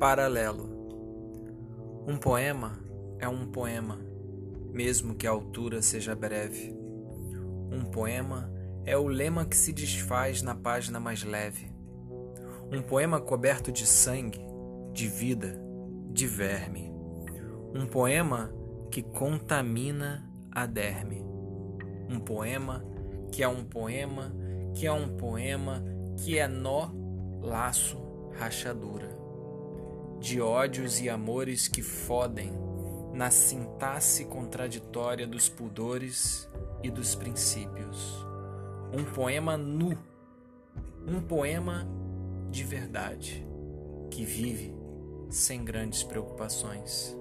Paralelo. Um poema é um poema, mesmo que a altura seja breve. Um poema é o lema que se desfaz na página mais leve. Um poema coberto de sangue, de vida, de verme. Um poema que contamina a derme. Um poema que é um poema, que é um poema, que é nó, laço, rachadura de ódios e amores que fodem na sintaxe contraditória dos pudores e dos princípios. Um poema nu, um poema de verdade, que vive sem grandes preocupações.